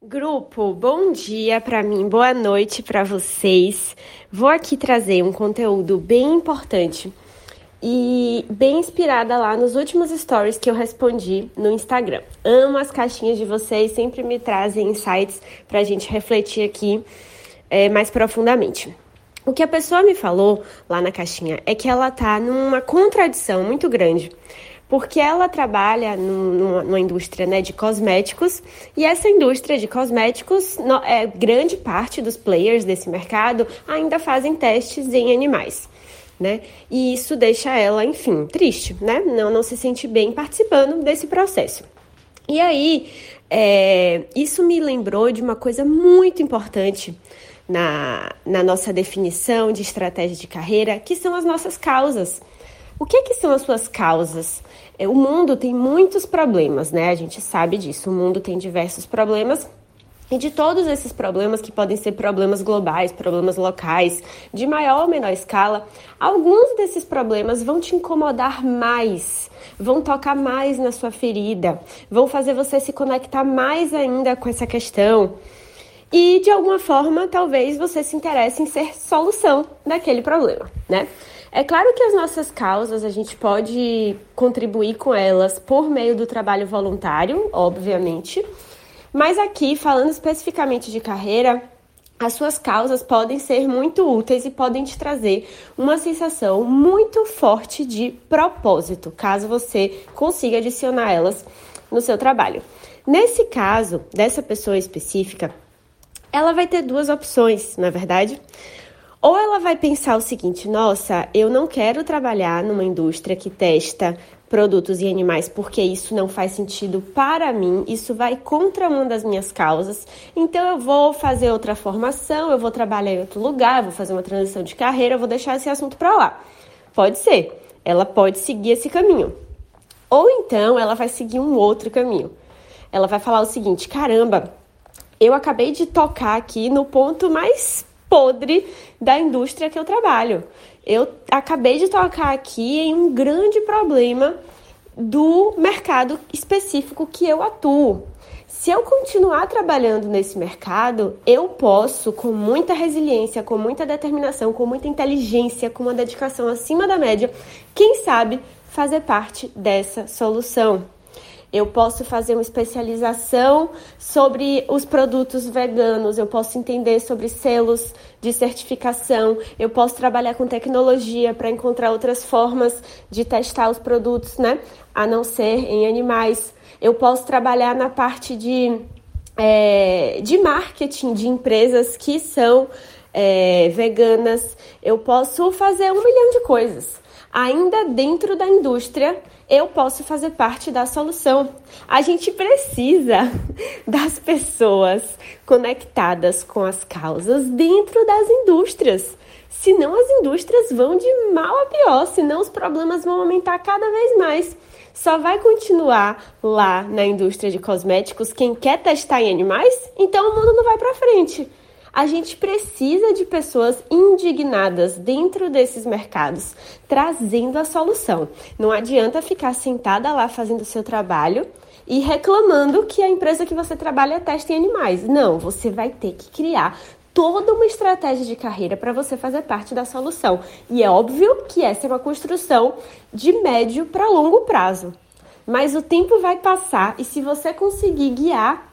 Grupo, bom dia para mim, boa noite para vocês. Vou aqui trazer um conteúdo bem importante e bem inspirada lá nos últimos stories que eu respondi no Instagram. Amo as caixinhas de vocês, sempre me trazem insights para a gente refletir aqui é, mais profundamente. O que a pessoa me falou lá na caixinha é que ela tá numa contradição muito grande porque ela trabalha numa, numa indústria né, de cosméticos e essa indústria de cosméticos, no, é, grande parte dos players desse mercado ainda fazem testes em animais. Né? E isso deixa ela, enfim, triste, né? Não, não se sente bem participando desse processo. E aí, é, isso me lembrou de uma coisa muito importante na, na nossa definição de estratégia de carreira, que são as nossas causas. O que, que são as suas causas? É, o mundo tem muitos problemas, né? A gente sabe disso. O mundo tem diversos problemas. E de todos esses problemas, que podem ser problemas globais, problemas locais, de maior ou menor escala, alguns desses problemas vão te incomodar mais, vão tocar mais na sua ferida, vão fazer você se conectar mais ainda com essa questão. E de alguma forma, talvez você se interesse em ser solução daquele problema, né? É claro que as nossas causas a gente pode contribuir com elas por meio do trabalho voluntário, obviamente, mas aqui, falando especificamente de carreira, as suas causas podem ser muito úteis e podem te trazer uma sensação muito forte de propósito, caso você consiga adicionar elas no seu trabalho. Nesse caso, dessa pessoa específica, ela vai ter duas opções, na é verdade. Ou ela vai pensar o seguinte: nossa, eu não quero trabalhar numa indústria que testa produtos e animais porque isso não faz sentido para mim, isso vai contra uma das minhas causas. Então eu vou fazer outra formação, eu vou trabalhar em outro lugar, vou fazer uma transição de carreira, eu vou deixar esse assunto para lá. Pode ser. Ela pode seguir esse caminho. Ou então ela vai seguir um outro caminho. Ela vai falar o seguinte: caramba, eu acabei de tocar aqui no ponto mais podre da indústria que eu trabalho. Eu acabei de tocar aqui em um grande problema do mercado específico que eu atuo. Se eu continuar trabalhando nesse mercado, eu posso, com muita resiliência, com muita determinação, com muita inteligência, com uma dedicação acima da média, quem sabe fazer parte dessa solução. Eu posso fazer uma especialização sobre os produtos veganos, eu posso entender sobre selos de certificação, eu posso trabalhar com tecnologia para encontrar outras formas de testar os produtos, né? A não ser em animais. Eu posso trabalhar na parte de, é, de marketing de empresas que são é, veganas. Eu posso fazer um milhão de coisas. Ainda dentro da indústria eu posso fazer parte da solução. A gente precisa das pessoas conectadas com as causas dentro das indústrias. Senão as indústrias vão de mal a pior, senão os problemas vão aumentar cada vez mais. Só vai continuar lá na indústria de cosméticos quem quer testar em animais, então o mundo não vai para frente. A gente precisa de pessoas indignadas dentro desses mercados, trazendo a solução. Não adianta ficar sentada lá fazendo o seu trabalho e reclamando que a empresa que você trabalha testa em animais. Não, você vai ter que criar toda uma estratégia de carreira para você fazer parte da solução. E é óbvio que essa é uma construção de médio para longo prazo. Mas o tempo vai passar e se você conseguir guiar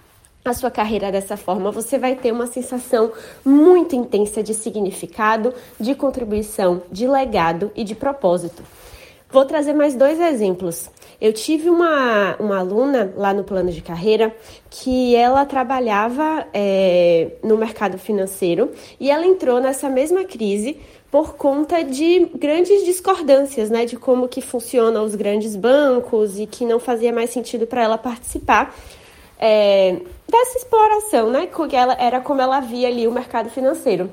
a sua carreira dessa forma, você vai ter uma sensação muito intensa de significado, de contribuição, de legado e de propósito. Vou trazer mais dois exemplos. Eu tive uma, uma aluna lá no plano de carreira que ela trabalhava é, no mercado financeiro e ela entrou nessa mesma crise por conta de grandes discordâncias, né, de como que funcionam os grandes bancos e que não fazia mais sentido para ela participar é, dessa exploração, né? Que ela, era como ela via ali o mercado financeiro.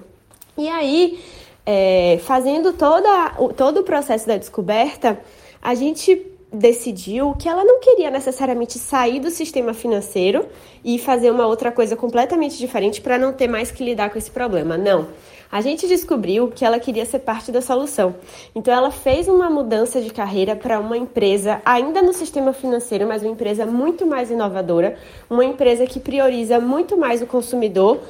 E aí, é, fazendo toda, todo o processo da descoberta, a gente decidiu que ela não queria necessariamente sair do sistema financeiro e fazer uma outra coisa completamente diferente para não ter mais que lidar com esse problema. Não. A gente descobriu que ela queria ser parte da solução. Então ela fez uma mudança de carreira para uma empresa ainda no sistema financeiro, mas uma empresa muito mais inovadora, uma empresa que prioriza muito mais o consumidor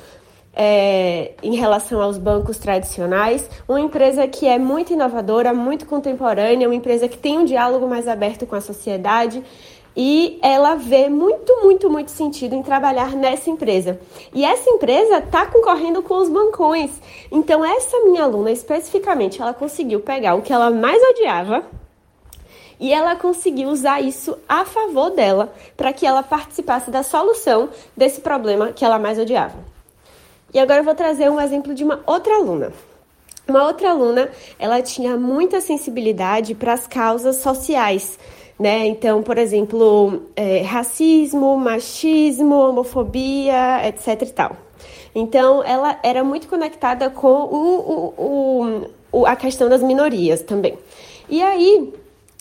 é, em relação aos bancos tradicionais, uma empresa que é muito inovadora, muito contemporânea, uma empresa que tem um diálogo mais aberto com a sociedade e ela vê muito, muito, muito sentido em trabalhar nessa empresa. E essa empresa está concorrendo com os bancões. Então, essa minha aluna especificamente, ela conseguiu pegar o que ela mais odiava e ela conseguiu usar isso a favor dela para que ela participasse da solução desse problema que ela mais odiava. E agora eu vou trazer um exemplo de uma outra aluna. Uma outra aluna, ela tinha muita sensibilidade para as causas sociais né? Então, por exemplo, é, racismo, machismo, homofobia, etc e tal. Então, ela era muito conectada com o, o, o, a questão das minorias também. E aí,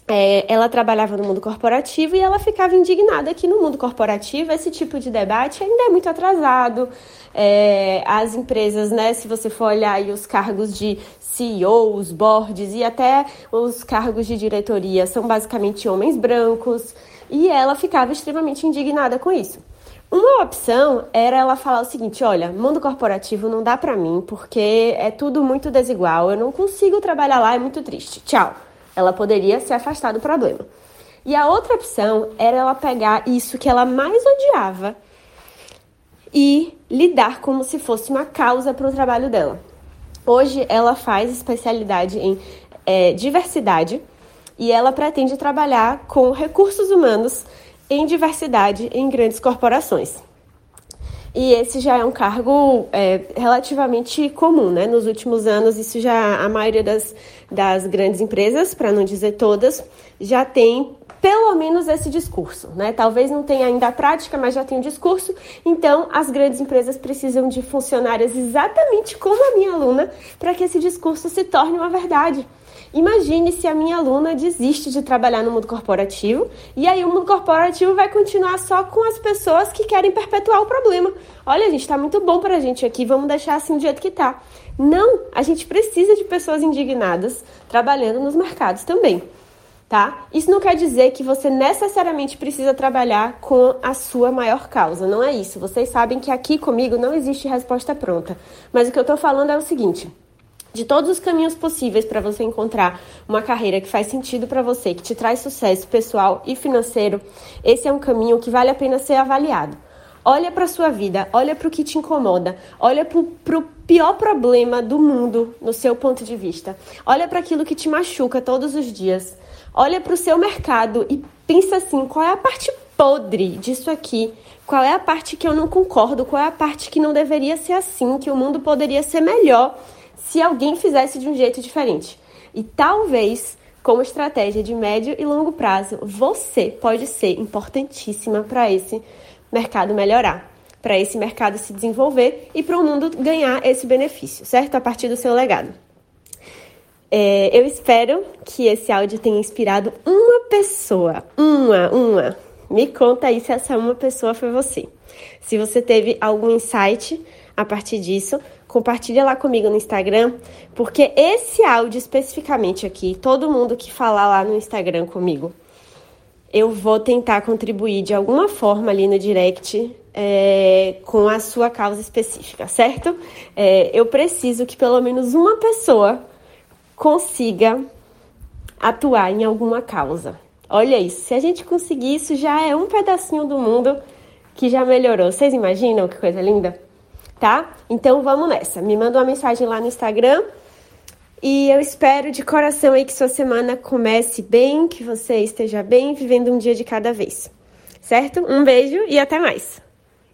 é, ela trabalhava no mundo corporativo e ela ficava indignada que no mundo corporativo esse tipo de debate ainda é muito atrasado. É, as empresas, né, se você for olhar aí os cargos de CEOs, boards e até os cargos de diretoria são basicamente homens brancos, e ela ficava extremamente indignada com isso. Uma opção era ela falar o seguinte: olha, mundo corporativo não dá para mim porque é tudo muito desigual, eu não consigo trabalhar lá, é muito triste. Tchau. Ela poderia se afastar do problema. E a outra opção era ela pegar isso que ela mais odiava e lidar como se fosse uma causa para o trabalho dela. Hoje ela faz especialidade em é, diversidade e ela pretende trabalhar com recursos humanos em diversidade em grandes corporações. E esse já é um cargo é, relativamente comum, né? Nos últimos anos, isso já a maioria das, das grandes empresas, para não dizer todas, já tem pelo menos esse discurso, né? Talvez não tenha ainda a prática, mas já tem o discurso. Então, as grandes empresas precisam de funcionárias exatamente como a minha aluna para que esse discurso se torne uma verdade. Imagine se a minha aluna desiste de trabalhar no mundo corporativo e aí o mundo corporativo vai continuar só com as pessoas que querem perpetuar o problema. Olha, gente, está muito bom para a gente aqui, vamos deixar assim do jeito que está. Não, a gente precisa de pessoas indignadas trabalhando nos mercados também tá? Isso não quer dizer que você necessariamente precisa trabalhar com a sua maior causa, não é isso. Vocês sabem que aqui comigo não existe resposta pronta. Mas o que eu tô falando é o seguinte: de todos os caminhos possíveis para você encontrar uma carreira que faz sentido para você, que te traz sucesso pessoal e financeiro, esse é um caminho que vale a pena ser avaliado. Olha para sua vida, olha para o que te incomoda, olha para o pior problema do mundo no seu ponto de vista. Olha para aquilo que te machuca todos os dias olha para o seu mercado e pensa assim: qual é a parte podre disso aqui? Qual é a parte que eu não concordo? Qual é a parte que não deveria ser assim? Que o mundo poderia ser melhor se alguém fizesse de um jeito diferente? E talvez, como estratégia de médio e longo prazo, você pode ser importantíssima para esse mercado melhorar, para esse mercado se desenvolver e para o mundo ganhar esse benefício, certo? A partir do seu legado. É, eu espero que esse áudio tenha inspirado uma pessoa. Uma, uma. Me conta aí se essa uma pessoa foi você. Se você teve algum insight a partir disso, compartilha lá comigo no Instagram, porque esse áudio especificamente aqui, todo mundo que falar lá no Instagram comigo, eu vou tentar contribuir de alguma forma ali no direct é, com a sua causa específica, certo? É, eu preciso que pelo menos uma pessoa consiga atuar em alguma causa. Olha isso, se a gente conseguir isso, já é um pedacinho do mundo que já melhorou. Vocês imaginam que coisa linda? Tá? Então vamos nessa. Me manda uma mensagem lá no Instagram. E eu espero de coração aí que sua semana comece bem, que você esteja bem, vivendo um dia de cada vez. Certo? Um beijo e até mais!